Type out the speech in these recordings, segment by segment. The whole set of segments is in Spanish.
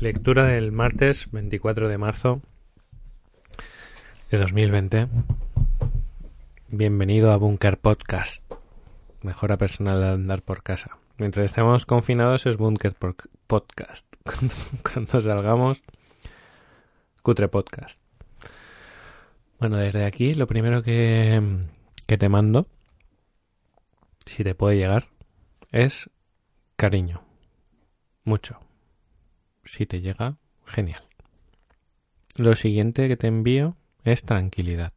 Lectura del martes 24 de marzo de 2020. Bienvenido a Bunker Podcast. Mejora personal de andar por casa. Mientras estemos confinados es Bunker Podcast. Cuando salgamos, Cutre Podcast. Bueno, desde aquí lo primero que, que te mando, si te puede llegar, es cariño. Mucho si te llega, genial. Lo siguiente que te envío es tranquilidad.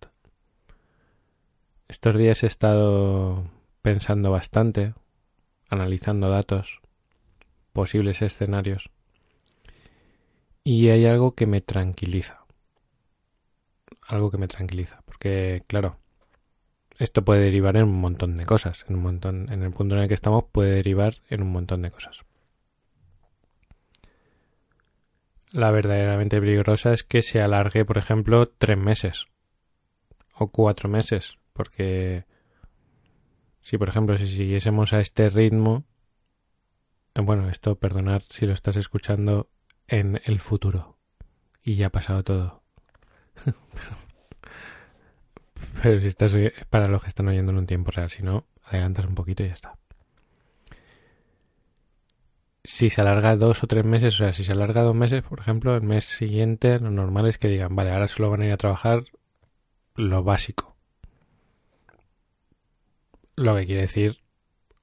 Estos días he estado pensando bastante, analizando datos, posibles escenarios, y hay algo que me tranquiliza. Algo que me tranquiliza, porque claro, esto puede derivar en un montón de cosas, en un montón, en el punto en el que estamos puede derivar en un montón de cosas. La verdaderamente peligrosa es que se alargue, por ejemplo, tres meses o cuatro meses, porque si, por ejemplo, si siguiésemos a este ritmo, eh, bueno, esto, perdonar si lo estás escuchando en el futuro y ya ha pasado todo. pero, si estás para los que están oyendo en un tiempo real, si no, adelantas un poquito y ya está si se alarga dos o tres meses, o sea, si se alarga dos meses, por ejemplo, el mes siguiente, lo normal es que digan, vale, ahora solo van a ir a trabajar lo básico. Lo que quiere decir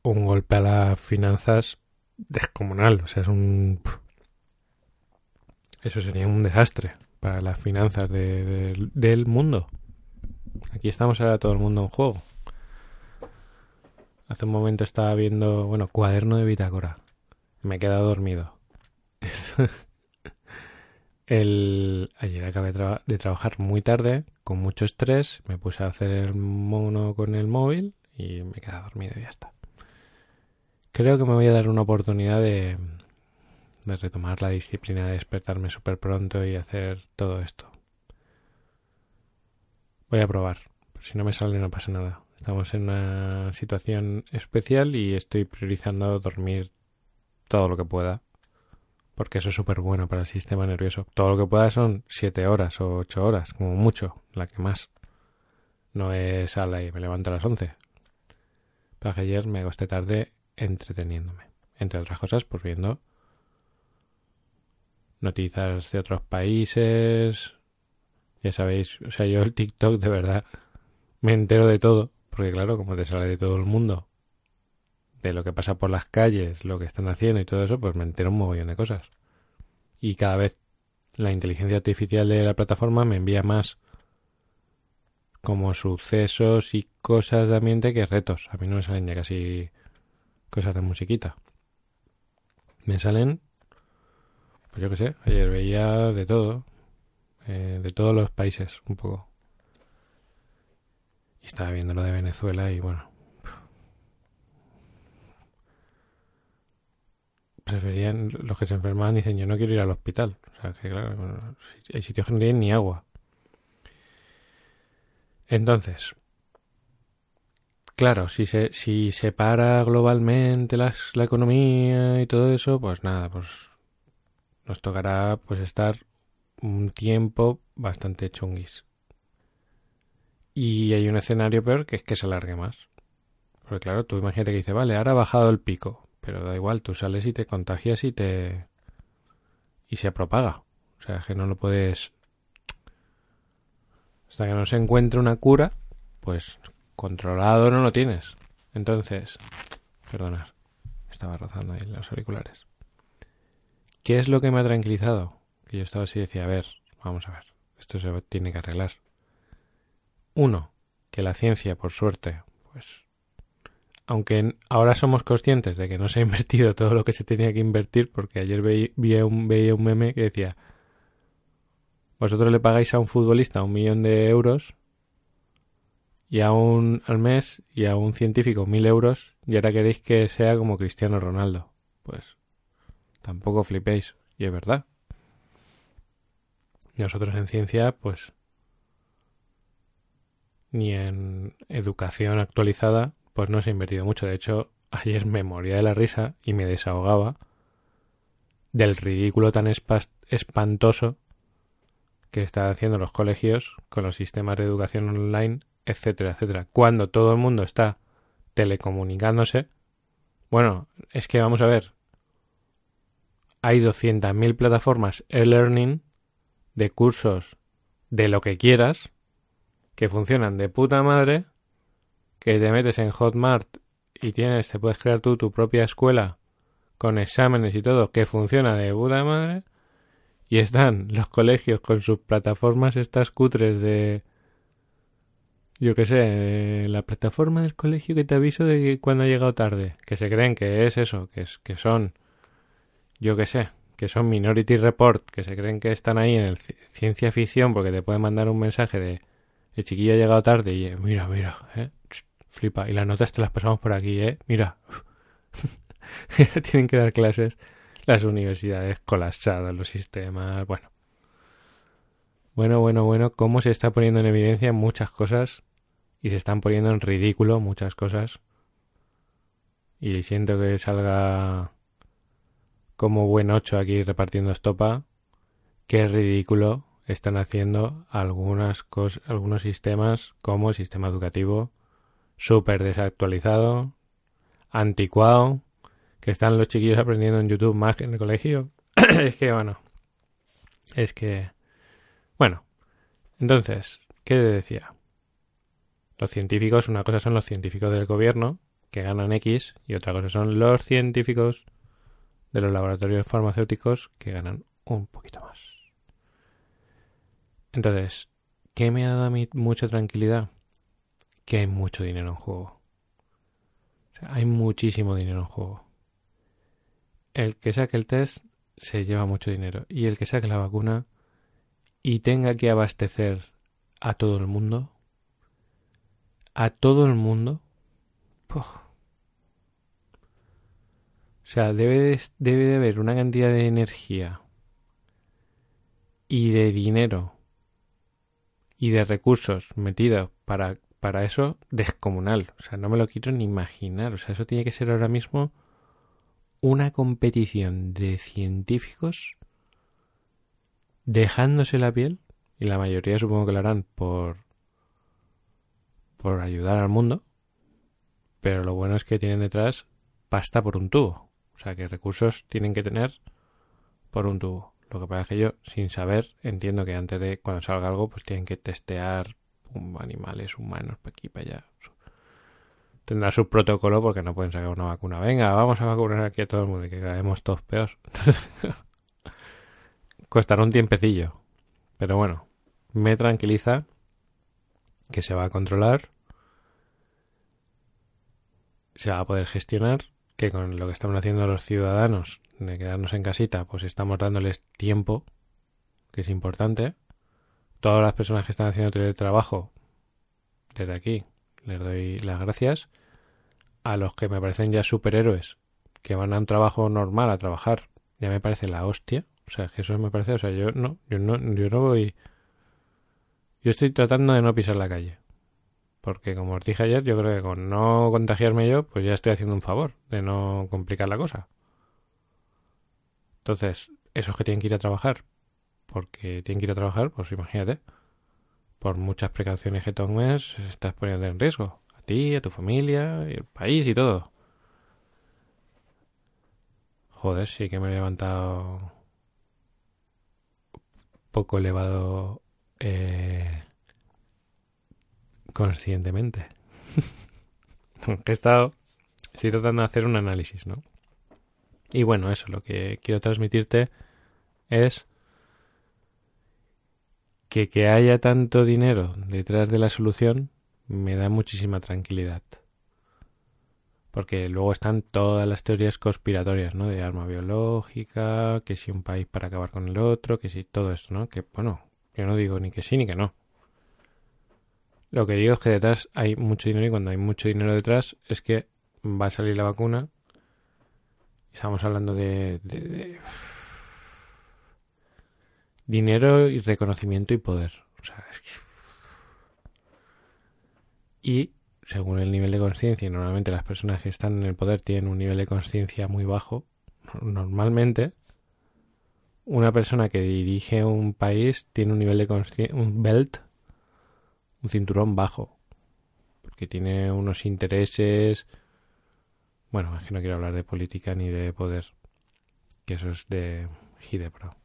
un golpe a las finanzas descomunal, o sea, es un... Eso sería un desastre para las finanzas del mundo. Aquí estamos ahora todo el mundo en juego. Hace un momento estaba viendo, bueno, cuaderno de bitácora me he quedado dormido. el... Ayer acabé de trabajar muy tarde, con mucho estrés, me puse a hacer el mono con el móvil y me quedado dormido y ya está. Creo que me voy a dar una oportunidad de, de retomar la disciplina de despertarme súper pronto y hacer todo esto. Voy a probar. Si no me sale no pasa nada. Estamos en una situación especial y estoy priorizando dormir todo lo que pueda, porque eso es súper bueno para el sistema nervioso. Todo lo que pueda son siete horas o ocho horas, como mucho, la que más. No es a la y me levanto a las once. Pero que ayer me acosté tarde entreteniéndome. Entre otras cosas, pues viendo noticias de otros países. Ya sabéis, o sea, yo el TikTok de verdad me entero de todo. Porque claro, como te sale de todo el mundo, de lo que pasa por las calles, lo que están haciendo y todo eso, pues me entero un mogollón de cosas. Y cada vez la inteligencia artificial de la plataforma me envía más como sucesos y cosas de ambiente que retos. A mí no me salen ya casi cosas de musiquita. Me salen, pues yo qué sé, ayer veía de todo, eh, de todos los países un poco. Y estaba viendo lo de Venezuela y bueno, preferían, los que se enfermaban dicen yo no quiero ir al hospital. O sea, que claro, hay sitios que no tienen ni agua. Entonces, claro, si se, si se para globalmente las, la economía y todo eso, pues nada, pues nos tocará pues estar un tiempo bastante chunguis. Y hay un escenario peor que es que se alargue más. Porque claro, tú imagínate que dice, vale, ahora ha bajado el pico. Pero da igual, tú sales y te contagias y te... y se propaga. O sea, que no lo puedes... Hasta que no se encuentre una cura, pues controlado no lo tienes. Entonces, perdonad, estaba rozando ahí los auriculares. ¿Qué es lo que me ha tranquilizado? Que yo estaba así y decía, a ver, vamos a ver, esto se tiene que arreglar. Uno, que la ciencia, por suerte, pues aunque ahora somos conscientes de que no se ha invertido todo lo que se tenía que invertir, porque ayer veía un, un meme que decía, vosotros le pagáis a un futbolista un millón de euros y a un al mes y a un científico mil euros y ahora queréis que sea como Cristiano Ronaldo. Pues tampoco flipéis, y es verdad. Nosotros en ciencia, pues ni en educación actualizada pues no se ha invertido mucho. De hecho, ayer me moría de la risa y me desahogaba del ridículo tan espantoso que están haciendo los colegios con los sistemas de educación online, etcétera, etcétera. Cuando todo el mundo está telecomunicándose, bueno, es que vamos a ver, hay 200.000 plataformas e-learning de cursos de lo que quieras que funcionan de puta madre, que te metes en Hotmart y tienes, te puedes crear tú tu propia escuela con exámenes y todo que funciona de puta madre y están los colegios con sus plataformas estas cutres de yo qué sé, la plataforma del colegio que te aviso de que cuando ha llegado tarde, que se creen que es eso, que es que son yo qué sé, que son Minority Report, que se creen que están ahí en el ciencia ficción porque te pueden mandar un mensaje de el chiquillo ha llegado tarde y eh, mira, mira, eh, flipa, y las notas te las pasamos por aquí, eh, mira. Tienen que dar clases las universidades colapsadas, los sistemas, bueno. Bueno, bueno, bueno, cómo se está poniendo en evidencia muchas cosas y se están poniendo en ridículo muchas cosas. Y siento que salga como buen ocho aquí repartiendo estopa. Qué ridículo están haciendo algunas cosas, algunos sistemas como el sistema educativo súper desactualizado, anticuado, que están los chiquillos aprendiendo en YouTube más que en el colegio. es que, bueno, es que, bueno, entonces, ¿qué decía? Los científicos, una cosa son los científicos del gobierno, que ganan X, y otra cosa son los científicos de los laboratorios farmacéuticos, que ganan un poquito más. Entonces, ¿qué me ha dado a mí mucha tranquilidad? Que hay mucho dinero en juego. Hay muchísimo dinero en juego. El que saque el test se lleva mucho dinero. Y el que saque la vacuna y tenga que abastecer a todo el mundo, a todo el mundo. O sea, debe debe de haber una cantidad de energía y de dinero y de recursos metidos para, para eso descomunal. O sea, no me lo quiero ni imaginar. O sea, eso tiene que ser ahora mismo una competición de científicos dejándose la piel, y la mayoría supongo que lo harán por por ayudar al mundo, pero lo bueno es que tienen detrás pasta por un tubo. O sea que recursos tienen que tener por un tubo. Lo que pasa es que yo, sin saber, entiendo que antes de cuando salga algo, pues tienen que testear animales humanos para aquí, para allá. Tendrá su protocolo porque no pueden sacar una vacuna. Venga, vamos a vacunar aquí a todo el mundo y que caemos todos peor. Costará un tiempecillo. Pero bueno, me tranquiliza que se va a controlar, se va a poder gestionar, que con lo que estamos haciendo los ciudadanos de quedarnos en casita, pues estamos dándoles tiempo, que es importante. Todas las personas que están haciendo teletrabajo, desde aquí, les doy las gracias. A los que me parecen ya superhéroes, que van a un trabajo normal a trabajar, ya me parece la hostia. O sea, que eso me parece, o sea, yo no, yo no, yo no voy yo estoy tratando de no pisar la calle. Porque como os dije ayer, yo creo que con no contagiarme yo, pues ya estoy haciendo un favor de no complicar la cosa. Entonces, esos que tienen que ir a trabajar, porque tienen que ir a trabajar, pues imagínate, por muchas precauciones que tomes, estás poniendo en riesgo a ti, a tu familia, y el país y todo. Joder, sí que me he levantado poco elevado eh, conscientemente. he estado, estoy tratando de hacer un análisis, ¿no? Y bueno, eso, lo que quiero transmitirte es que que haya tanto dinero detrás de la solución me da muchísima tranquilidad. Porque luego están todas las teorías conspiratorias, ¿no? De arma biológica, que si un país para acabar con el otro, que si todo esto, ¿no? Que, bueno, yo no digo ni que sí ni que no. Lo que digo es que detrás hay mucho dinero y cuando hay mucho dinero detrás es que va a salir la vacuna. Estamos hablando de, dinero y reconocimiento y poder. O sea, es que... Y según el nivel de conciencia, y normalmente las personas que están en el poder tienen un nivel de conciencia muy bajo, normalmente, una persona que dirige un país tiene un nivel de conciencia, un belt, un cinturón bajo, porque tiene unos intereses. Bueno, es que no quiero hablar de política ni de poder, que eso es de Gidepro.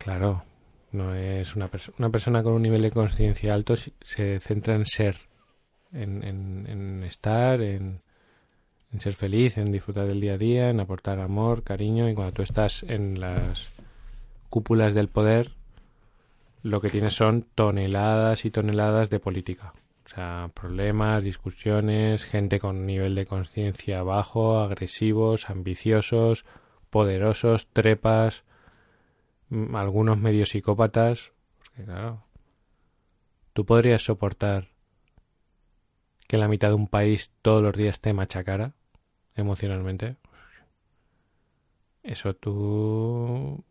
Claro, no es una, persona una persona con un nivel de conciencia alto se centra en ser, en, en estar, en, en ser feliz, en disfrutar del día a día, en aportar amor, cariño y cuando tú estás en las cúpulas del poder, lo que tienes son toneladas y toneladas de política. O sea, problemas, discusiones, gente con nivel de conciencia bajo, agresivos, ambiciosos, poderosos, trepas, algunos medio psicópatas. Claro, tú podrías soportar que la mitad de un país todos los días te machacara emocionalmente. Eso tú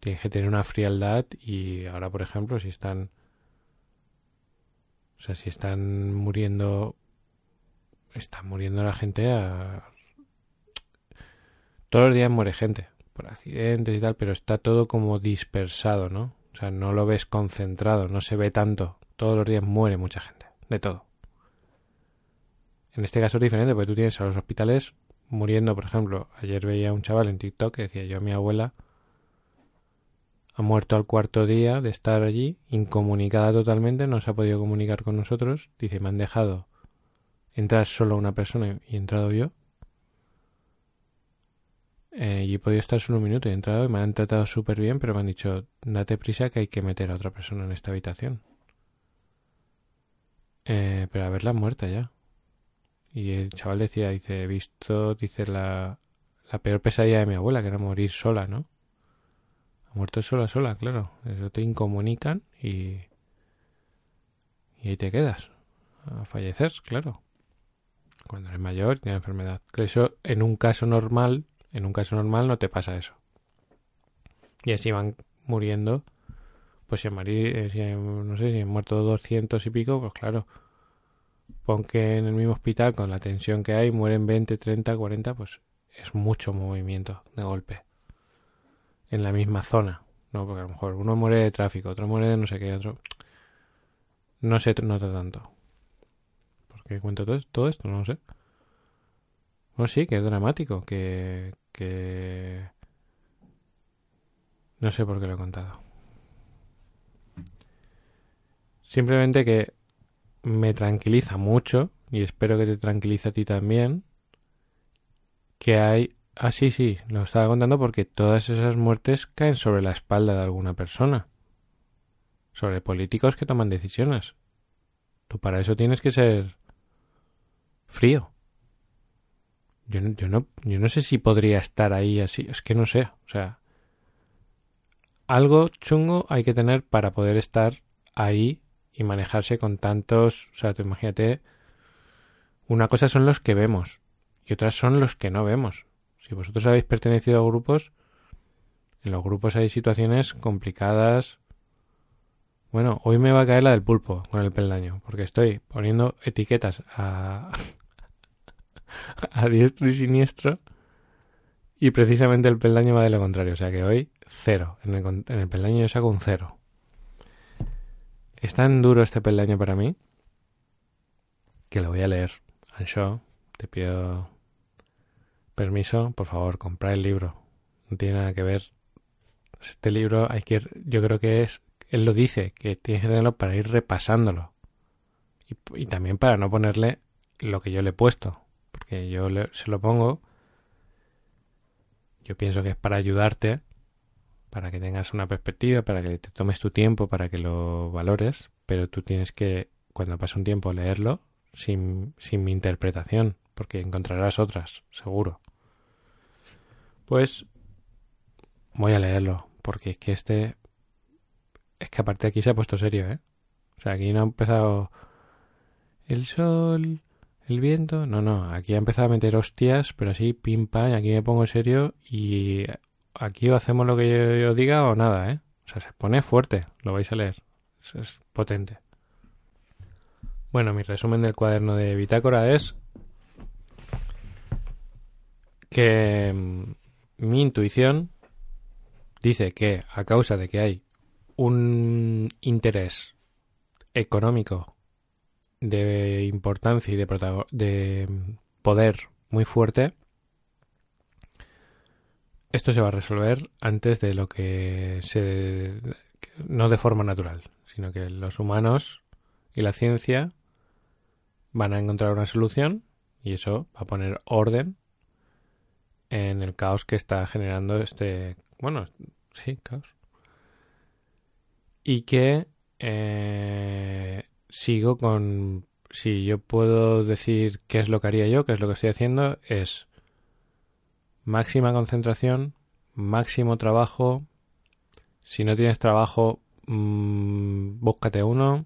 tienes que tener una frialdad y ahora, por ejemplo, si están... O sea, si están muriendo... Está muriendo la gente. Todos los días muere gente por accidentes y tal, pero está todo como dispersado, ¿no? O sea, no lo ves concentrado, no se ve tanto. Todos los días muere mucha gente, de todo. En este caso es diferente porque tú tienes a los hospitales muriendo, por ejemplo, ayer veía un chaval en TikTok que decía yo, mi abuela ha muerto al cuarto día de estar allí, incomunicada totalmente, no se ha podido comunicar con nosotros, dice, me han dejado entrar solo una persona y he entrado yo. Eh, y he podido estar solo un minuto y he entrado y me han tratado súper bien, pero me han dicho, date prisa que hay que meter a otra persona en esta habitación. Eh, pero a verla muerta ya. Y el chaval decía, dice, he visto, dice, la, la peor pesadilla de mi abuela, que era morir sola, ¿no? Ha muerto sola, sola, claro. Eso te incomunican y... Y ahí te quedas. A fallecer, claro. Cuando eres mayor, tiene enfermedad. Eso, en un caso normal, en un caso normal no te pasa eso. Y así van muriendo. Pues si, eh, si han muerto 200 y pico, pues claro pon que en el mismo hospital con la tensión que hay mueren 20, 30, 40, pues es mucho movimiento de golpe en la misma zona, ¿no? Porque a lo mejor uno muere de tráfico, otro muere de no sé qué, otro no se nota tanto. ¿Por qué cuento todo, todo esto? No lo sé. Bueno, sí, que es dramático, que, que... No sé por qué lo he contado. Simplemente que me tranquiliza mucho, y espero que te tranquilice a ti también, que hay... Ah, sí, sí, lo estaba contando porque todas esas muertes caen sobre la espalda de alguna persona. Sobre políticos que toman decisiones. Tú para eso tienes que ser frío. Yo no, yo no, yo no sé si podría estar ahí así. Es que no sé. O sea, algo chungo hay que tener para poder estar ahí y manejarse con tantos, o sea, imagínate, una cosa son los que vemos y otras son los que no vemos. Si vosotros habéis pertenecido a grupos, en los grupos hay situaciones complicadas. Bueno, hoy me va a caer la del pulpo con el peldaño, porque estoy poniendo etiquetas a, a diestro y siniestro y precisamente el peldaño va de lo contrario, o sea que hoy cero. En el, en el peldaño yo saco un cero. Es tan duro este peldaño para mí que lo voy a leer. Ansho, te pido permiso, por favor, comprar el libro. No tiene nada que ver. Este libro hay que yo creo que es, él lo dice, que tienes que tenerlo para ir repasándolo. Y, también para no ponerle lo que yo le he puesto. Yo se lo pongo. Yo pienso que es para ayudarte para que tengas una perspectiva, para que te tomes tu tiempo, para que lo valores, pero tú tienes que, cuando pase un tiempo, leerlo sin, sin mi interpretación, porque encontrarás otras, seguro. Pues voy a leerlo, porque es que este... Es que aparte aquí se ha puesto serio, ¿eh? O sea, aquí no ha empezado el sol, el viento. No, no, aquí ha empezado a meter hostias, pero así, pim, pam, aquí me pongo serio y aquí o hacemos lo que yo, diga o nada, ¿eh? O sea, se pone fuerte, lo vais a leer. Es, potente. Bueno, mi resumen del cuaderno de bitácora es que mm, mi intuición dice que a causa de que hay un interés económico de importancia y de, de poder muy fuerte, esto se va a resolver antes de lo que se... no de forma natural, sino que los humanos y la ciencia van a encontrar una solución y eso va a poner orden en el caos que está generando este... bueno, sí, caos. Y que eh, sigo con... Si yo puedo decir qué es lo que haría yo, qué es lo que estoy haciendo, es máxima concentración, máximo trabajo. Si no tienes trabajo, mmm, búscate uno.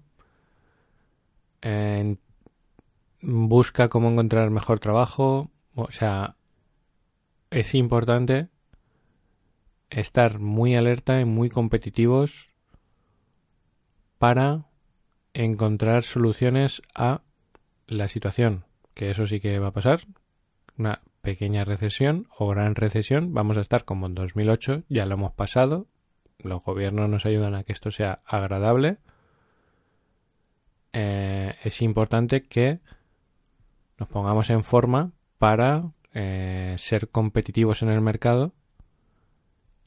busca cómo encontrar mejor trabajo. O sea, es importante estar muy alerta y muy competitivos para encontrar soluciones a la situación, que eso sí que va a pasar, una pequeña recesión o gran recesión, vamos a estar como en 2008, ya lo hemos pasado, los gobiernos nos ayudan a que esto sea agradable, eh, es importante que nos pongamos en forma para eh, ser competitivos en el mercado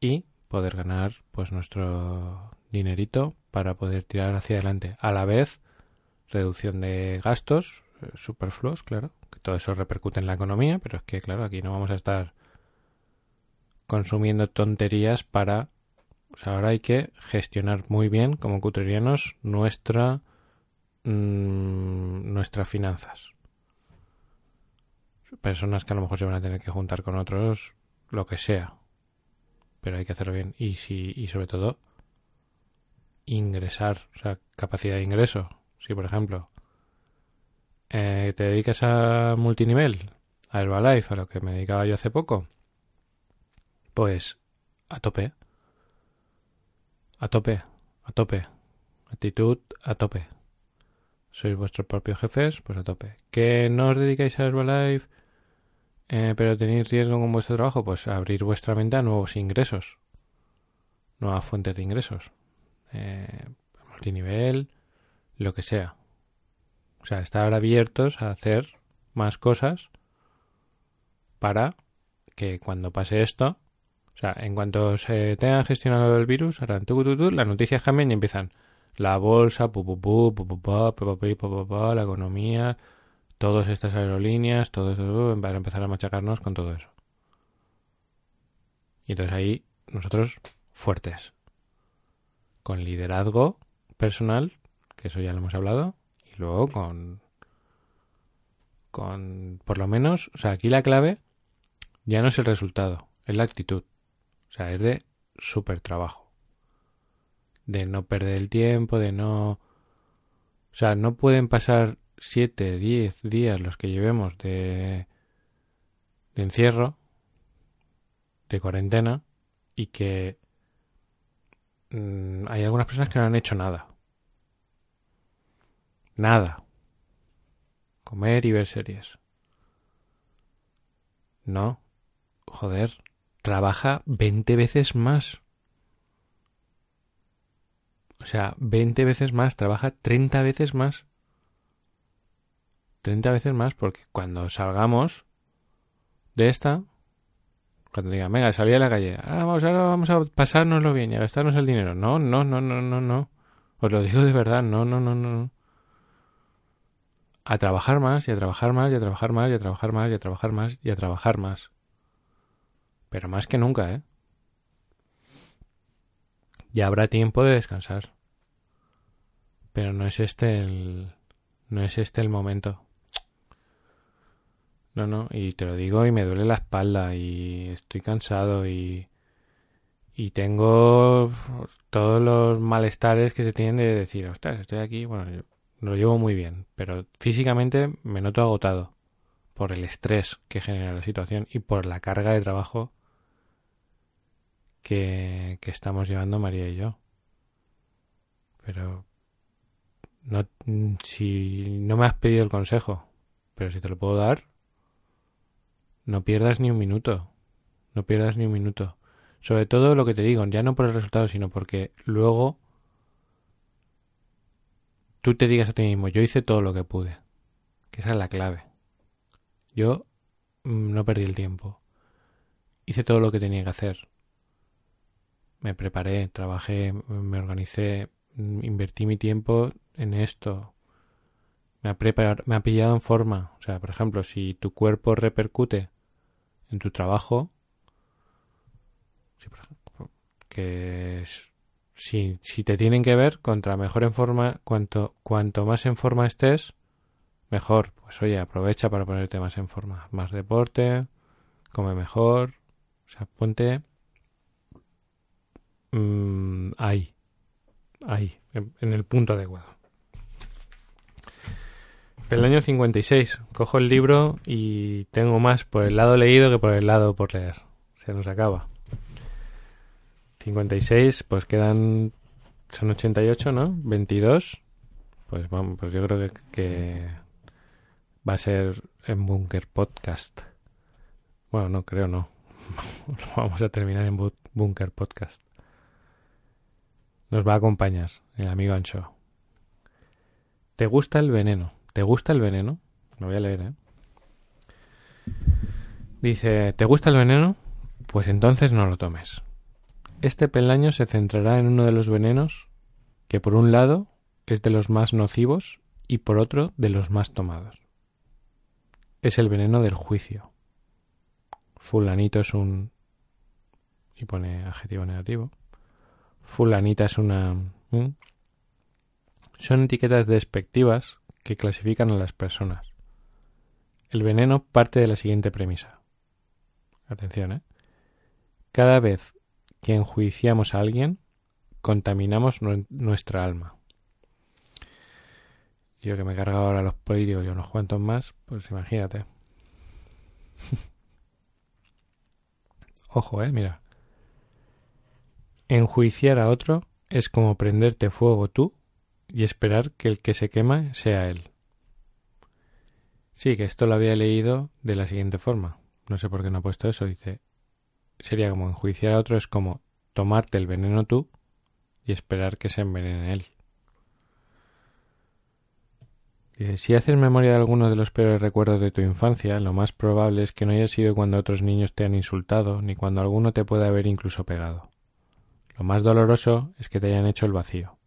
y poder ganar pues nuestro dinerito para poder tirar hacia adelante. A la vez, reducción de gastos eh, superfluos, claro, que todo eso repercute en la economía, pero es que, claro, aquí no vamos a estar consumiendo tonterías para... O sea, ahora hay que gestionar muy bien, como cutrianos, nuestra, mmm, nuestras finanzas. Personas que a lo mejor se van a tener que juntar con otros, lo que sea. Pero hay que hacerlo bien. Y, si, y sobre todo, ingresar, o sea, capacidad de ingreso. Si, por ejemplo, eh, te dedicas a multinivel, a Herbalife, a lo que me dedicaba yo hace poco, pues a tope. A tope, a tope. Actitud a tope. Sois vuestros propios jefes, pues a tope. ¿Que no os dedicáis a Herbalife, eh, pero tenéis riesgo con vuestro trabajo? Pues abrir vuestra mente a nuevos ingresos. Nuevas fuentes de ingresos eh, multinivel, lo que sea. O sea, estar abiertos a hacer más cosas para que cuando pase esto, o sea, en cuanto se tenga gestionado el virus, harán tu, tu, tu, las noticias cambian y empiezan la bolsa, pu, pu, pu, la economía, todas estas aerolíneas, todo eso, para empezar a machacarnos con todo eso. Y entonces ahí nosotros fuertes con liderazgo personal, que eso ya lo hemos hablado, y luego con con por lo menos, o sea, aquí la clave ya no es el resultado, es la actitud. O sea, es de súper trabajo. De no perder el tiempo, de no... O sea, no pueden pasar 7, 10 días los que llevemos de, de encierro, de cuarentena, y que Mm, hay algunas personas que no han hecho nada. Nada. Comer y ver series. No. Joder. Trabaja 20 veces más. O sea, 20 veces más. Trabaja 30 veces más. 30 veces más porque cuando salgamos de esta, cuando digan, venga, salí a la calle, ahora vamos, ahora vamos a pasárnoslo bien y a gastarnos el dinero. No, no, no, no, no, no. Os lo digo de verdad, no, no, no, no. A trabajar más y a trabajar más y a trabajar más y a trabajar más y a trabajar más y a trabajar más. Pero más que nunca, ¿eh? Ya habrá tiempo de descansar. Pero no es este el... No es este el momento. No, no, y te lo digo y me duele la espalda y estoy cansado y, y tengo todos los malestares que se tienen de decir, ostras, estoy aquí, bueno, lo llevo muy bien, pero físicamente me noto agotado por el estrés que genera la situación y por la carga de trabajo que, que estamos llevando María y yo. Pero no, si no me has pedido el consejo, pero si te lo puedo dar, no pierdas ni un minuto. No pierdas ni un minuto. Sobre todo lo que te digo, ya no por el resultado, sino porque luego tú te digas a ti mismo, yo hice todo lo que pude. Que esa es la clave. Yo mm, no perdí el tiempo. Hice todo lo que tenía que hacer. Me preparé, trabajé, me organicé, mm, invertí mi tiempo en esto. Me ha, me ha pillado en forma. O sea, por ejemplo, si tu cuerpo repercute en tu trabajo, que si, si te tienen que ver, contra mejor en forma, cuanto, cuanto más en forma estés, mejor. Pues oye, aprovecha para ponerte más en forma. Más deporte, come mejor. O sea, ponte mm, ahí. Ahí, en, el punto adecuado. El año 56. Cojo el libro y tengo más por el lado leído que por el lado por leer. Se nos acaba. 56, pues quedan. Son 88, ¿no? 22. Pues vamos, pues yo creo que va a ser en Bunker Podcast. Bueno, no, creo no. Vamos a terminar en Bunker Podcast. Nos va a acompañar el amigo Ancho. ¿Te gusta el veneno? ¿Te gusta el veneno? Lo voy a leer, ¿eh? Dice, ¿te gusta el veneno? Pues entonces no lo tomes. Este peldaño se centrará en uno de los venenos que por un lado es de los más nocivos y por otro de los más tomados es el veneno del juicio. Fulanito es un... y pone adjetivo negativo. Fulanita es una... Son etiquetas despectivas que clasifican a las personas. El veneno parte de la siguiente premisa. Atención, ¿eh? Cada vez que enjuiciamos a alguien, contaminamos nuestra alma yo que me he cargado ahora los políticos y unos cuantos más, pues imagínate. Ojo, eh, mira. Enjuiciar a otro es como prenderte fuego tú y esperar que el que se quema sea él. Sí, que esto lo había leído de la siguiente forma. No sé por qué no ha puesto eso. Dice, sería como enjuiciar a otro es como tomarte el veneno tú y esperar que se envenene él si haces memoria de alguno de los peores recuerdos de tu infancia, lo más probable es que no haya sido cuando otros niños te han insultado, ni cuando alguno te puede haber incluso pegado. Lo más doloroso es que te hayan hecho el vacío.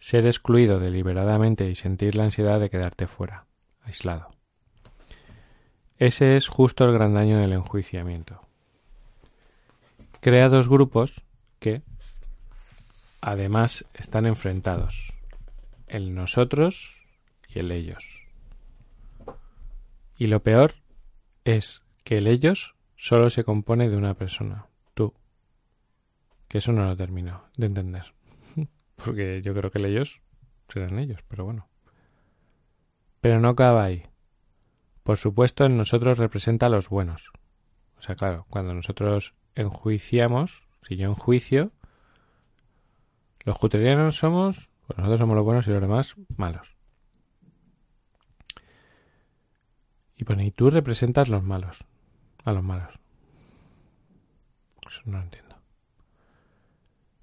Ser excluido deliberadamente y sentir la ansiedad de quedarte fuera, aislado. Ese es justo el gran daño del enjuiciamiento. Crea dos grupos que, además, están enfrentados. El nosotros y el ellos. Y lo peor es que el ellos solo se compone de una persona, tú. Que eso no lo termino de entender. Porque yo creo que el ellos serán ellos, pero bueno. Pero no acaba ahí. Por supuesto, en nosotros representa a los buenos. O sea, claro, cuando nosotros enjuiciamos, si yo enjuicio, los juterianos somos, pues nosotros somos los buenos y los demás malos. Y pone, y tú representas los malos. A los malos. Eso no lo entiendo.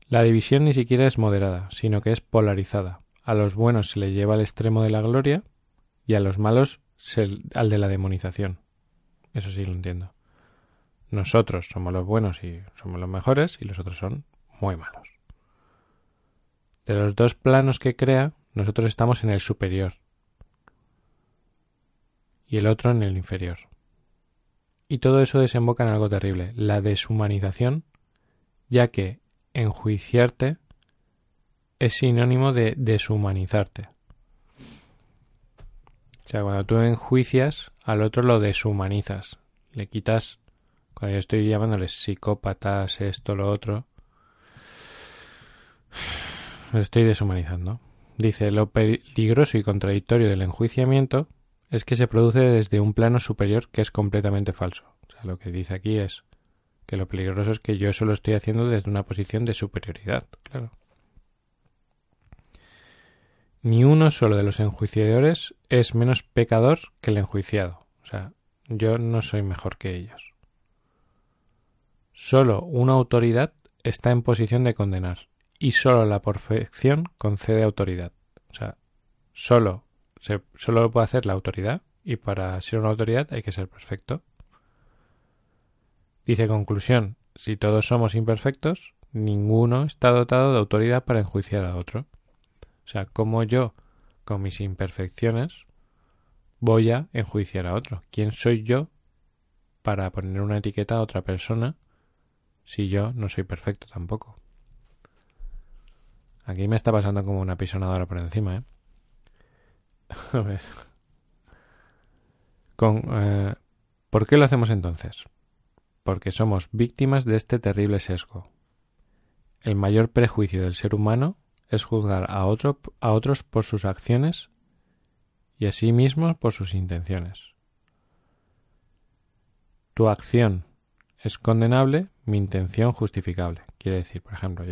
La división ni siquiera es moderada, sino que es polarizada. A los buenos se le lleva al extremo de la gloria y a los malos al de la demonización. Eso sí lo entiendo. Nosotros somos los buenos y somos los mejores y los otros son muy malos. De los dos planos que crea, nosotros estamos en el superior, y el otro en el inferior. Y todo eso desemboca en algo terrible, la deshumanización, ya que enjuiciarte es sinónimo de deshumanizarte. O sea, cuando tú enjuicias, al otro lo deshumanizas. Le quitas, cuando yo estoy llamándoles psicópatas, esto, lo otro, lo estoy deshumanizando. Dice, lo peligroso y contradictorio del enjuiciamiento es que se produce desde un plano superior que es completamente falso. O sea, lo que dice aquí es que lo peligroso es que yo eso lo estoy haciendo desde una posición de superioridad, claro. Ni uno solo de los enjuiciadores es menos pecador que el enjuiciado. O sea, Yo no soy mejor que ellos. Solo una autoridad está en posición de condenar y solo la perfección concede autoridad. O sea, solo, se, solo lo puede hacer la autoridad y para ser una autoridad hay que ser perfecto. Dice conclusión, si todos somos imperfectos, ninguno está dotado de autoridad para enjuiciar a otro. O sea, como yo, con mis imperfecciones, voy a enjuiciar a otro. ¿Quién soy yo para poner una etiqueta a otra persona si yo no soy perfecto tampoco? Aquí me está pasando como una pisonadora por encima, ¿eh? a eh, ¿Por qué lo hacemos entonces? Porque somos víctimas de este terrible sesgo. El mayor prejuicio del ser humano es juzgar a, otro, a otros por sus acciones y a sí mismos por sus intenciones. Tu acción es condenable, mi intención justificable. Quiere decir, por ejemplo,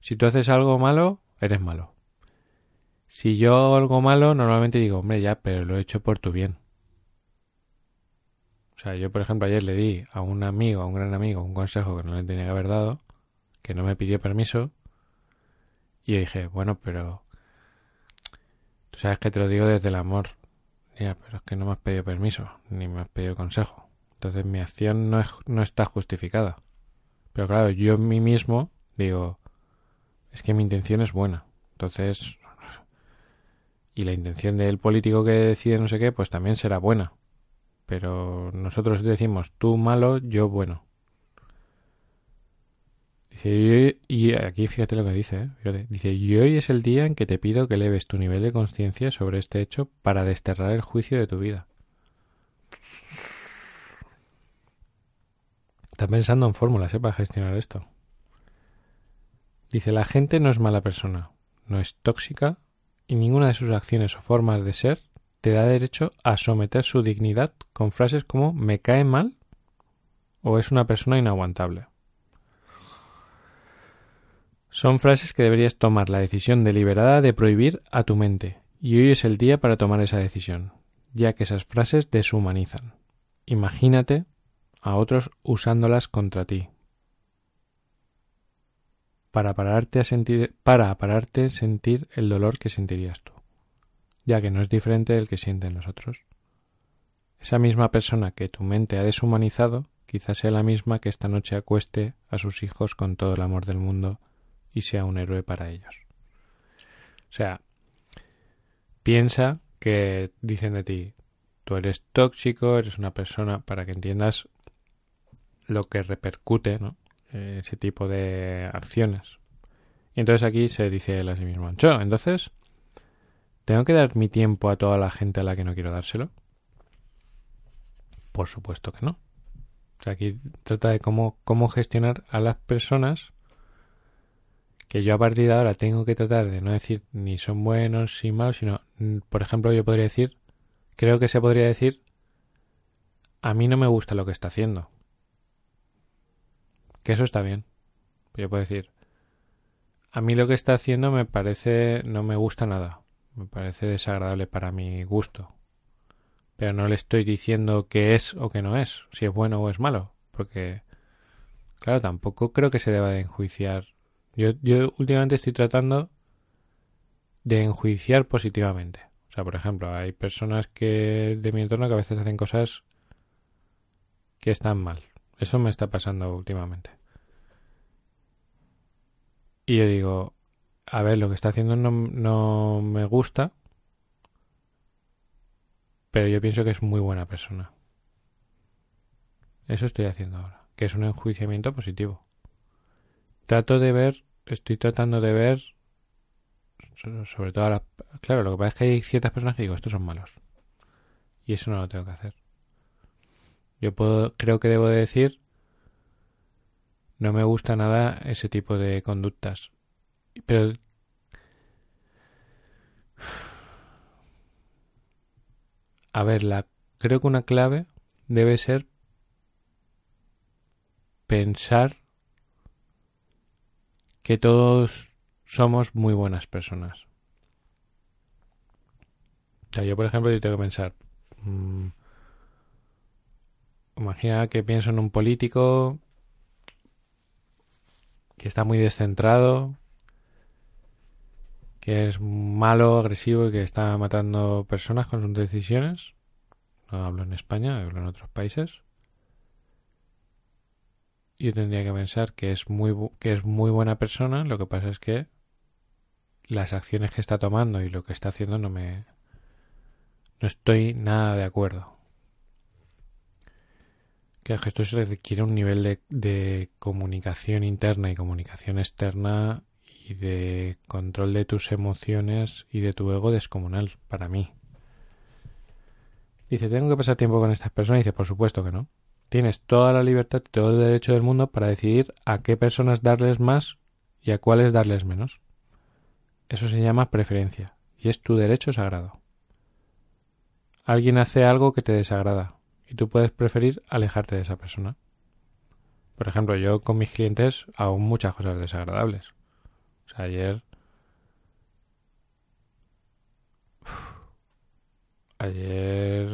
si tú haces algo malo, eres malo. Si yo hago algo malo, normalmente digo, hombre, ya, pero lo he hecho por tu bien. Sea, yo, por ejemplo, ayer le di a un amigo, a un gran amigo, un consejo que no le tenía que haber dado, que no me pidió permiso, y yo dije, bueno, pero tú sabes que te lo digo desde el amor. Ya, pero es que no me has pedido permiso, ni me has pedido consejo. Entonces mi acción no, es, no está justificada. Pero claro, yo en mí mismo digo, es que mi intención es buena. Entonces, y la intención del político que decide no sé qué, pues también será buena. Pero nosotros decimos tú malo, yo bueno. Y aquí fíjate lo que dice, ¿eh? dice, y hoy es el día en que te pido que eleves tu nivel de conciencia sobre este hecho para desterrar el juicio de tu vida. Está pensando en fórmulas ¿eh? para gestionar esto. Dice, la gente no es mala persona, no es tóxica y ninguna de sus acciones o formas de ser te da derecho a someter su dignidad con frases como me cae mal o es una persona inaguantable. Son frases que deberías tomar la decisión deliberada de prohibir a tu mente, y hoy es el día para tomar esa decisión, ya que esas frases deshumanizan. Imagínate a otros usándolas contra ti. Para pararte a sentir, para pararte sentir el dolor que sentirías tú, ya que no es diferente del que sienten los otros. Esa misma persona que tu mente ha deshumanizado, quizás sea la misma que esta noche acueste a sus hijos con todo el amor del mundo y sea un héroe para ellos. O sea, piensa que dicen de ti, tú eres tóxico, eres una persona, para que entiendas lo que repercute ¿no? ese tipo de acciones. Y entonces aquí se dice él a sí mismo, entonces, ¿tengo que dar mi tiempo a toda la gente a la que no quiero dárselo? Por supuesto que no. Aquí trata de cómo, cómo gestionar a las personas que yo a partir de ahora tengo que tratar de no decir ni son buenos ni malos, sino, mm, por ejemplo, yo podría decir, creo que se podría decir, a mí no me gusta lo que está haciendo. Que eso está bien. Yo puedo decir, a mí lo que está haciendo me parece, no me gusta nada. Me parece desagradable para mi gusto. Pero no le estoy diciendo que es o que no es, si es bueno o es malo. Porque, claro, tampoco creo que se deba de enjuiciar yo, yo últimamente estoy tratando de enjuiciar positivamente. O sea, por ejemplo, hay personas que de mi entorno que a veces hacen cosas que están mal. Eso me está pasando últimamente. Y yo digo, a ver, lo que está haciendo no, no me gusta, pero yo pienso que es muy buena persona. Eso estoy haciendo ahora, que es un enjuiciamiento positivo trato de ver, estoy tratando de ver, sobre todo ahora, claro, lo que pasa es que hay ciertas personas que digo, estos son malos. Y eso no lo tengo que hacer. Yo puedo, creo que debo de decir, no me gusta nada ese tipo de conductas. Pero a ver, la, creo que una clave debe ser pensar que todos somos muy buenas personas. O sea, yo, por ejemplo, yo tengo que pensar, mm, imagina que pienso en un político que está muy descentrado, que es malo, agresivo y que está matando personas con sus decisiones. No hablo en España, hablo en otros países. Yo tendría que pensar que es muy que es muy buena persona, lo que pasa es que las acciones que está tomando y lo que está haciendo no me no estoy nada de acuerdo. Que esto se requiere un nivel de, de comunicación interna y comunicación externa y de control de tus emociones y de tu ego descomunal para mí. Dice, ¿tengo que pasar tiempo con estas personas? Dice, por supuesto que no. Tienes toda la libertad y todo el derecho del mundo para decidir a qué personas darles más y a cuáles darles menos. Eso se llama preferencia y es tu derecho sagrado. Alguien hace algo que te desagrada y tú puedes preferir alejarte de esa persona. Por ejemplo, yo con mis clientes hago muchas cosas desagradables. O sea, ayer... Ayer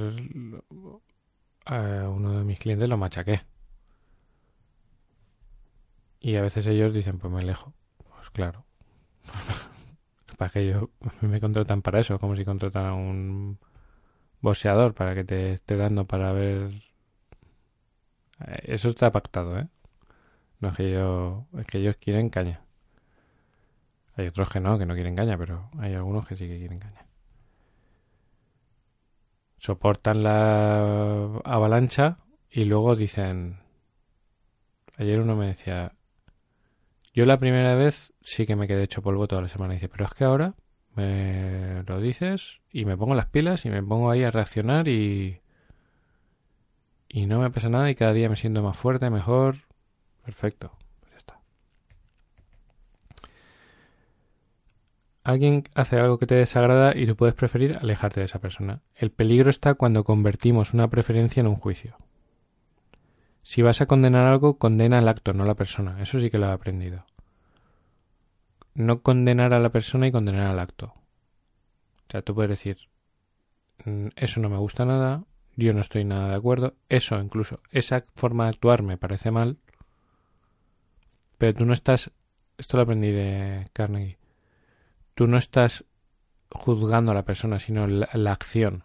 a uno de mis clientes lo machaqué. Y a veces ellos dicen, pues me alejo. Pues claro. para que yo me contratan para eso, como si contrataran un boxeador para que te esté dando para ver. Eh, eso está pactado, ¿eh? No es que yo, es que ellos quieren caña. Hay otros que no, que no quieren caña, pero hay algunos que sí que quieren caña. Soportan la avalancha y luego dicen. Ayer uno me decía, yo la primera vez sí que me quedé hecho polvo toda la semana. dice, pero es que ahora me lo dices y me pongo las pilas y me pongo ahí a reaccionar y y no me pasa nada y cada día me siento más fuerte, mejor. Perfecto. Pues ya está. Alguien hace algo que te desagrada y tú puedes preferir alejarte de esa persona. El peligro está cuando convertimos una preferencia en un juicio. Si vas a condenar algo, condena el acto, no la persona. Eso sí que lo he aprendido no condenar a la persona y condenar al acto. O sea, tú puedes decir, mm, eso no me gusta nada, yo no estoy nada de acuerdo, eso incluso, esa forma de actuar me parece mal, pero tú no estás, esto lo aprendí de Carnegie, tú no estás juzgando a la persona, sino la, acción.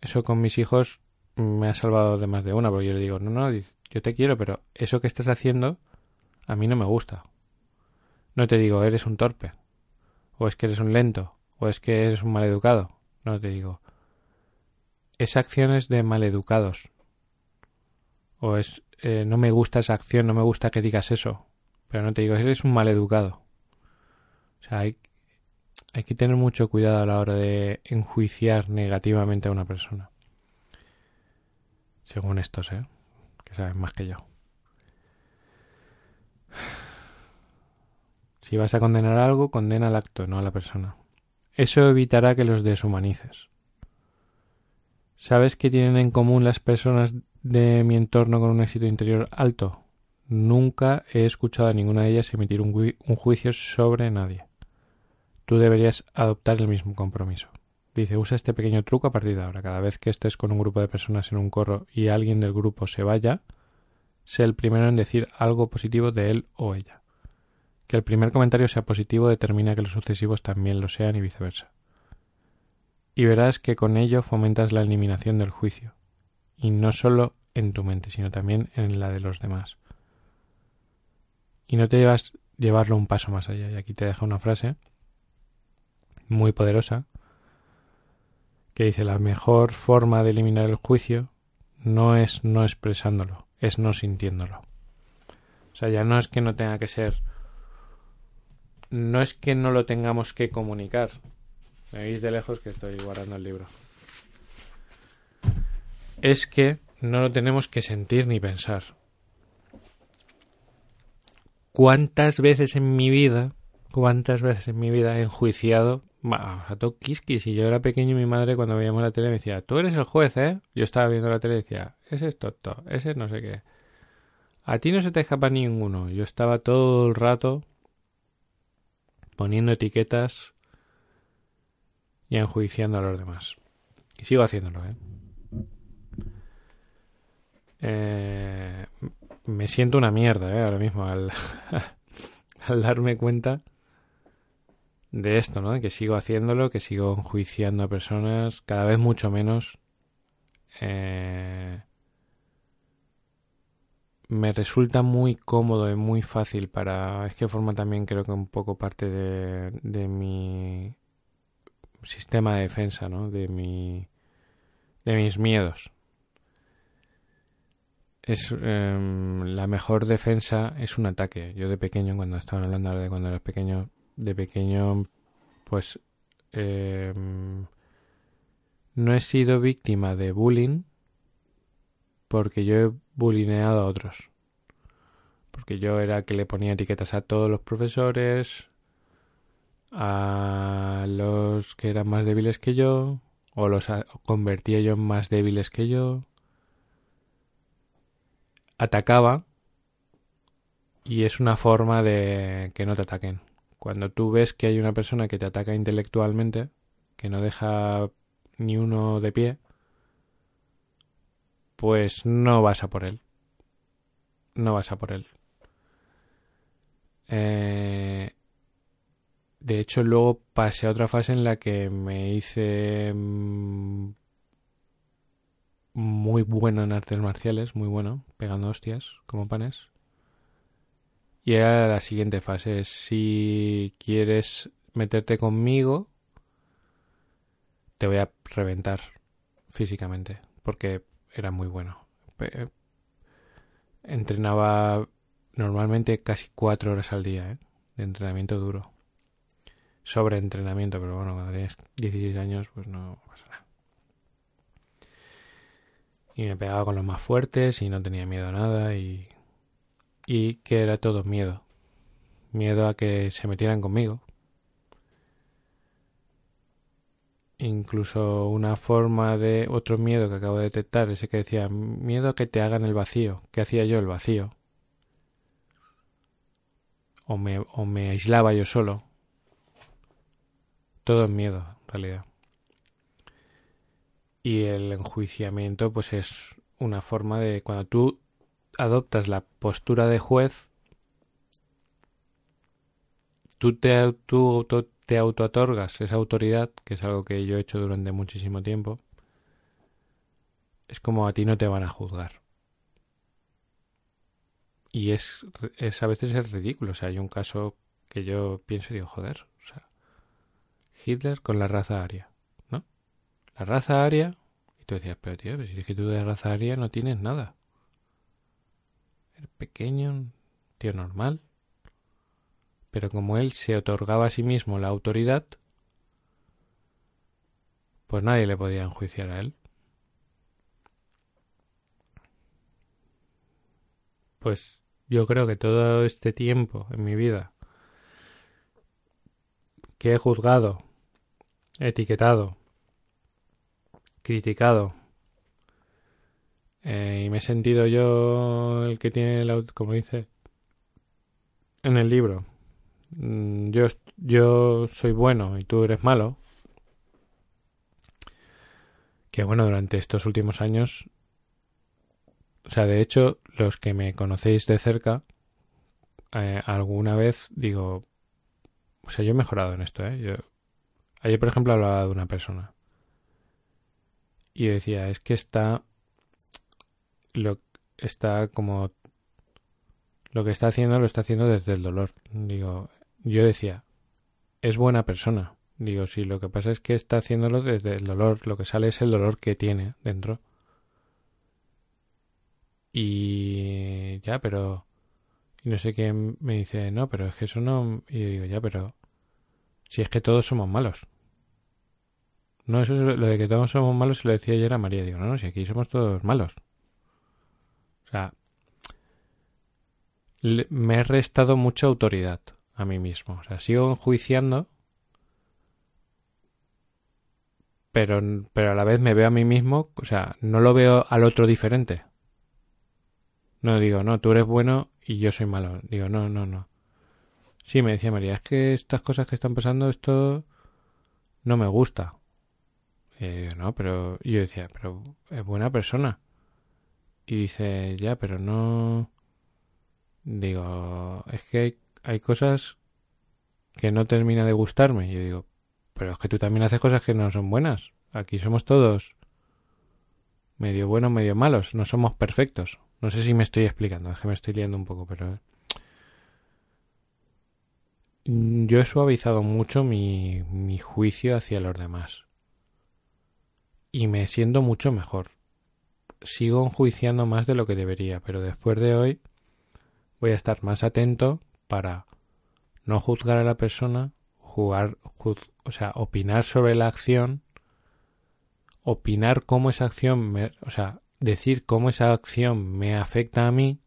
Eso con mis hijos me ha salvado de más de una, porque yo le digo, no, no, yo te quiero, pero eso que estás haciendo a mí no me gusta. No te digo, eres un torpe, o es que eres un lento, o es que eres un maleducado. No te digo, es de maleducados. O es, eh, no me gusta esa acción, no me gusta que digas eso. Pero no te digo, eres un maleducado. O sea, hay, que tener mucho cuidado a la hora de enjuiciar negativamente a una persona. Según estos, ¿eh? Que saben más que yo. Si vas a condenar algo, condena al acto, no a la persona. Eso evitará que los deshumanices. ¿Sabes qué tienen en común las personas de mi entorno con un éxito interior alto? Nunca he escuchado a ninguna de ellas emitir un juicio sobre nadie. Tú deberías adoptar el mismo compromiso. Dice, usa este pequeño truco a partir de ahora. Cada vez que estés con un grupo de personas en un corro y alguien del grupo se vaya, sé el primero en decir algo positivo de él o ella. Que el primer comentario sea positivo determina que los sucesivos también lo sean y viceversa. Y verás que con ello fomentas la eliminación del juicio, y no solo en tu mente, sino también en la de los demás. Y no te llevas llevarlo un paso más allá. Y aquí te deja una frase muy poderosa que dice la mejor forma de eliminar el juicio no es no expresándolo, es no sintiéndolo. O sea, ya no es que no tenga que ser no es que no lo tengamos que comunicar. Veis de lejos que estoy guardando el libro. Es que no lo tenemos que sentir ni pensar. ¿Cuántas veces en mi vida, cuántas veces en mi vida he enjuiciado a todo Si yo era pequeño, mi madre cuando veíamos la tele me decía, tú eres el juez, ¿eh? Yo estaba viendo la tele y decía, ese es tonto, ese no sé qué. A ti no se te escapa ninguno. Yo estaba todo el rato poniendo etiquetas y enjuiciando a los demás. Y sigo haciéndolo, ¿eh? eh, me siento una mierda ¿eh? ahora mismo al, al darme cuenta de esto, ¿no? Que sigo haciéndolo, que sigo enjuiciando a personas, cada vez mucho menos. Eh, me resulta muy cómodo y muy fácil para... Es que forma también creo que un poco parte de, de mi sistema de defensa, ¿no? De mi... de mis miedos. Es em, la mejor defensa es un ataque. Yo de pequeño, cuando estaban hablando de cuando eras pequeño, de pequeño, pues em, no he sido víctima de bullying porque yo he bullineado a otros. Porque yo era que le ponía etiquetas a todos los profesores, a los que eran más débiles que yo, o los convertía yo en más débiles que yo. Atacaba y es una forma de que no te ataquen. Cuando tú ves que hay una persona que te ataca intelectualmente, que no deja ni uno de pie, pues no vas a por él. No vas a por él. Eh, de hecho, luego pasé a otra fase en la que me hice mm, muy bueno en artes marciales, muy bueno, pegando hostias como panes. Y era la siguiente fase, si quieres meterte conmigo, te voy a reventar físicamente, porque era muy bueno. Entrenaba normalmente casi cuatro horas al día ¿eh? de entrenamiento duro. Sobre entrenamiento, pero bueno, cuando tienes 16 años, pues no pasa nada. Y me pegaba con los más fuertes y no tenía miedo a nada y y que era todo miedo. Miedo a que se metieran conmigo. Incluso una forma de otro miedo que acabo de detectar, ese que decía miedo a que te hagan el vacío. ¿Qué hacía yo el vacío? O me, o me aislaba yo solo. Todo es miedo, en realidad. Y el enjuiciamiento, pues es una forma de cuando tú adoptas la postura de juez, tú te, tú, te autoatorgas esa autoridad, que es algo que yo he hecho durante muchísimo tiempo, es como a ti no te van a juzgar. Y es, es a veces es ridículo. O sea, hay un caso que yo pienso y digo, joder, o sea, Hitler con la raza aria, ¿no? La raza aria, y tú decías, pero tío, si es que tú de raza aria no tienes nada pequeño, tío normal. Pero como él se otorgaba a sí mismo la autoridad, pues nadie le podía enjuiciar a él. Pues yo creo que todo este tiempo en mi vida que he juzgado, etiquetado, criticado, eh, y me he sentido yo el que tiene el como dice en el libro. Mm, yo, yo soy bueno y tú eres malo. Que bueno, durante estos últimos años, o sea, de hecho, los que me conocéis de cerca, eh, alguna vez digo, o sea, yo he mejorado en esto, ¿eh? Yo, ayer, por ejemplo, hablaba de una persona. Y decía, es que está lo está como lo que está haciendo lo está haciendo desde el dolor. Digo, yo decía, es buena persona. Digo, sí, lo que pasa es que está haciéndolo desde el dolor. Lo que sale es el dolor que tiene dentro. Y ya, pero... Y no sé quién me dice, no, pero es que eso no... Y yo digo, ya, pero... Si es que todos somos malos. No, eso es lo de que todos somos malos, se lo decía ayer a María. Digo, no, no, si aquí somos todos malos sea, me he restado mucha autoridad a mí mismo. O sea, sigo enjuiciando, pero, pero a la vez me veo a mí mismo, o sea, no lo veo al otro diferente. No digo, no, tú eres bueno y yo soy malo. Digo, no, no, no. Sí, me decía María, es que estas cosas que están pasando, esto no me gusta. Eh, no, pero yo decía, pero es buena persona. Y dice, ya, pero no... Digo, es que hay, hay cosas que no termina de gustarme. Yo digo, pero es que tú también haces cosas que no son buenas. Aquí somos todos medio buenos, medio malos. No somos perfectos. No sé si me estoy explicando, es que me estoy liando un poco, pero... Yo he suavizado mucho mi, mi juicio hacia los demás. Y me siento mucho mejor. Sigo enjuiciando más de lo que debería, pero después de hoy voy a estar más atento para no juzgar a la persona, jugar, o sea, opinar sobre la acción, opinar cómo esa acción, me, o sea, decir cómo esa acción me afecta a mí.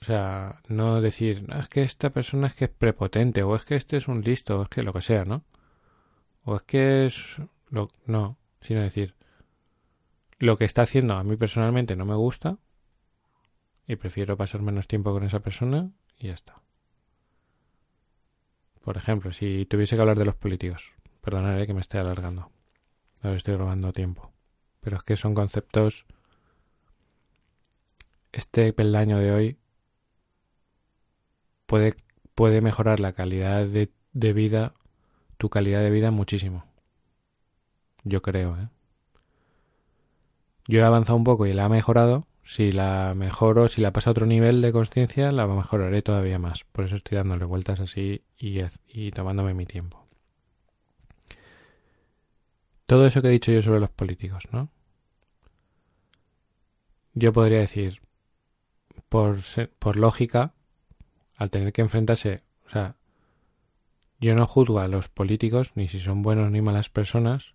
O sea, no decir, es que esta persona es que es prepotente, o es que este es un listo, o es que lo que sea, ¿no? O es que es... Lo, no, sino decir, lo que está haciendo a mí personalmente no me gusta, y prefiero pasar menos tiempo con esa persona y ya está. Por ejemplo, si tuviese que hablar de los políticos, perdonaré que me esté alargando. Ahora estoy robando tiempo. Pero es que son conceptos. Este peldaño de hoy puede, puede mejorar la calidad de, de vida, tu calidad de vida muchísimo. Yo creo, ¿eh? Yo he avanzado un poco y la he mejorado. Si la mejoro, si la paso a otro nivel de conciencia, la mejoraré todavía más. Por eso estoy dándole vueltas así y, y tomándome mi tiempo todo eso que he dicho yo sobre los políticos, ¿no? Yo podría decir, por, por lógica, al tener que enfrentarse, o sea, yo no juzgo a los políticos ni si son buenos ni malas personas,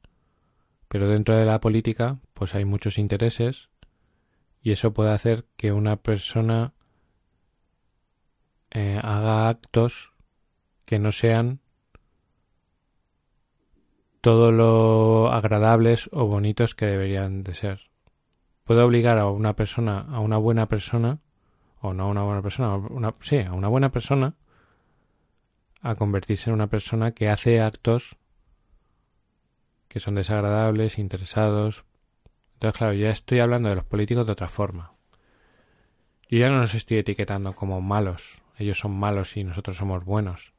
pero dentro de la política pues hay muchos intereses y eso puede hacer que una persona eh, haga actos que no sean todo lo agradables o bonitos que deberían de ser. Puede obligar a una persona, a una buena persona, o no a una buena persona, una, sí, a una buena persona, a convertirse en una persona que hace actos que son desagradables, interesados. Entonces, claro, ya estoy hablando de los políticos de otra forma. Yo ya no los estoy etiquetando como malos, ellos son malos y nosotros somos buenos,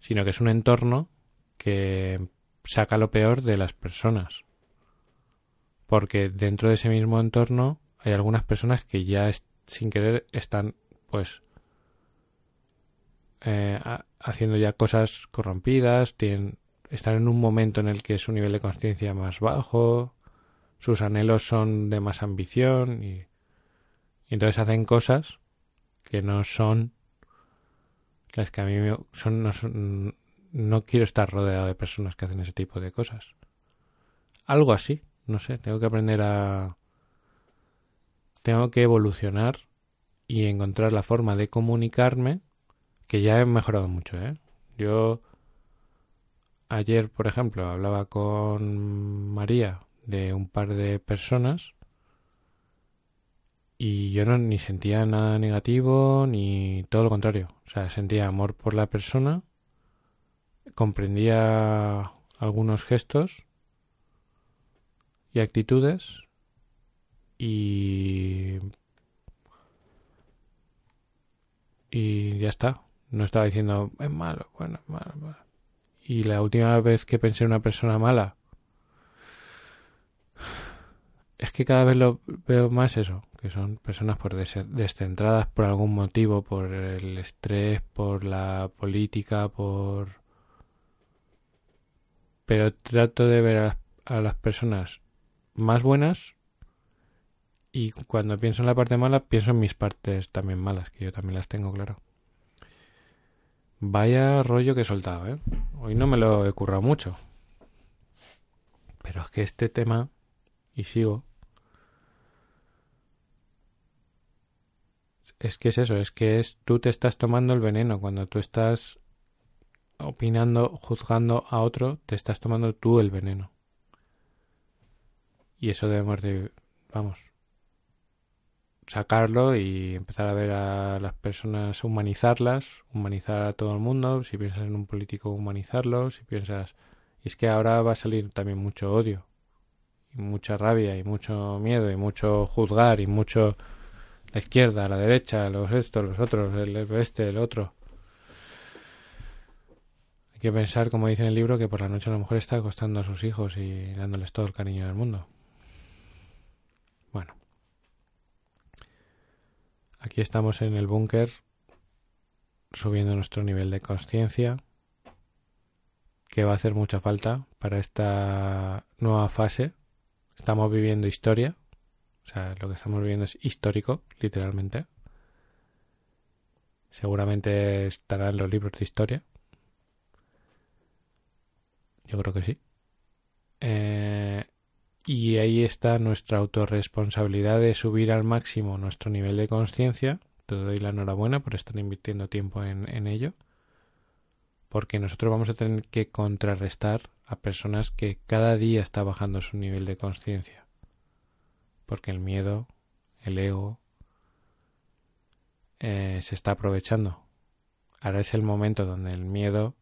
sino que es un entorno que saca lo peor de las personas. Porque dentro de ese mismo entorno hay algunas personas que ya sin querer están pues eh, haciendo ya cosas corrompidas, tienen, están en un momento en el que su nivel de conciencia más bajo, sus anhelos son de más ambición y, entonces hacen cosas que no son las que a mí me, son, no son, no quiero estar rodeado de personas que hacen ese tipo de cosas. Algo así, no sé, tengo que aprender a... Tengo que evolucionar y encontrar la forma de comunicarme que ya he mejorado mucho, ¿eh? Yo ayer, por ejemplo, hablaba con María de un par de personas y yo no ni sentía nada negativo ni todo lo contrario, o sea, sentía amor por la persona comprendía algunos gestos y actitudes y y ya está no estaba diciendo es malo bueno es malo, malo. Y la última vez que pensé en una persona mala es que cada vez lo veo más eso que son personas por descentradas por algún motivo por el estrés por la política por pero trato de ver a, las personas más buenas y cuando pienso en la parte mala pienso en mis partes también malas, que yo también las tengo, claro. Vaya rollo que he soltado, ¿eh? Hoy no me lo he currado mucho. Pero es que este tema, y sigo, es que es eso, es que es tú te estás tomando el veneno cuando tú estás opinando, juzgando a otro, te estás tomando tú el veneno. Y eso debemos de, vamos, sacarlo y empezar a ver a las personas, humanizarlas, humanizar a todo el mundo. Si piensas en un político, humanizarlo. Si piensas... Y es que ahora va a salir también mucho odio. y mucha rabia y mucho miedo y mucho juzgar y mucho la izquierda, la derecha, los estos, los otros, el este, el otro. Hay que pensar, como dice en el libro, que por la noche a lo mejor está acostando a sus hijos y dándoles todo el cariño del mundo. Bueno. Aquí estamos en el búnker subiendo nuestro nivel de conciencia que va a hacer mucha falta para esta nueva fase. Estamos viviendo historia, o sea, lo que estamos viviendo es histórico, literalmente. Seguramente estará en los libros de historia. Yo creo que sí. Eh, y ahí está nuestra autorresponsabilidad de subir al máximo nuestro nivel de conciencia. Te doy la enhorabuena por estar invirtiendo tiempo en, en ello porque nosotros vamos a tener que contrarrestar a personas que cada día está bajando su nivel de conciencia. Porque el miedo, el ego, eh, se está aprovechando. Ahora es el momento donde el miedo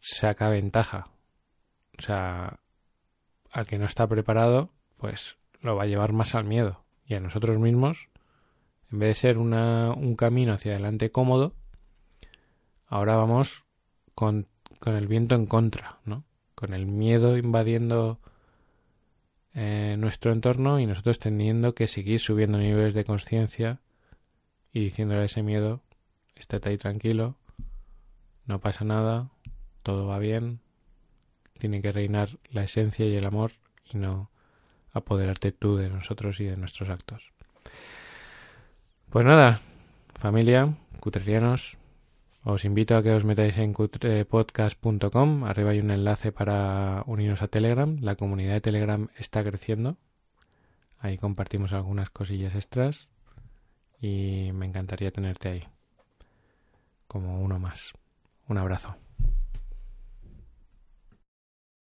saca ventaja. O sea, al que no está preparado, pues lo va a llevar más al miedo. Y a nosotros mismos, en vez de ser una, un camino hacia adelante cómodo, Ahora vamos con, el viento en contra, ¿no? Con el miedo invadiendo eh, nuestro entorno y nosotros teniendo que seguir subiendo niveles de conciencia y diciéndole a ese miedo, estate ahí tranquilo, no pasa nada, todo va bien, tiene que reinar la esencia y el amor y no apoderarte tú de nosotros y de nuestros actos. Pues nada, familia, cutrerianos, os invito a que os metáis en podcast.com. Arriba hay un enlace para uniros a Telegram. La comunidad de Telegram está creciendo. Ahí compartimos algunas cosillas extras. Y me encantaría tenerte ahí. Como uno más. Un abrazo.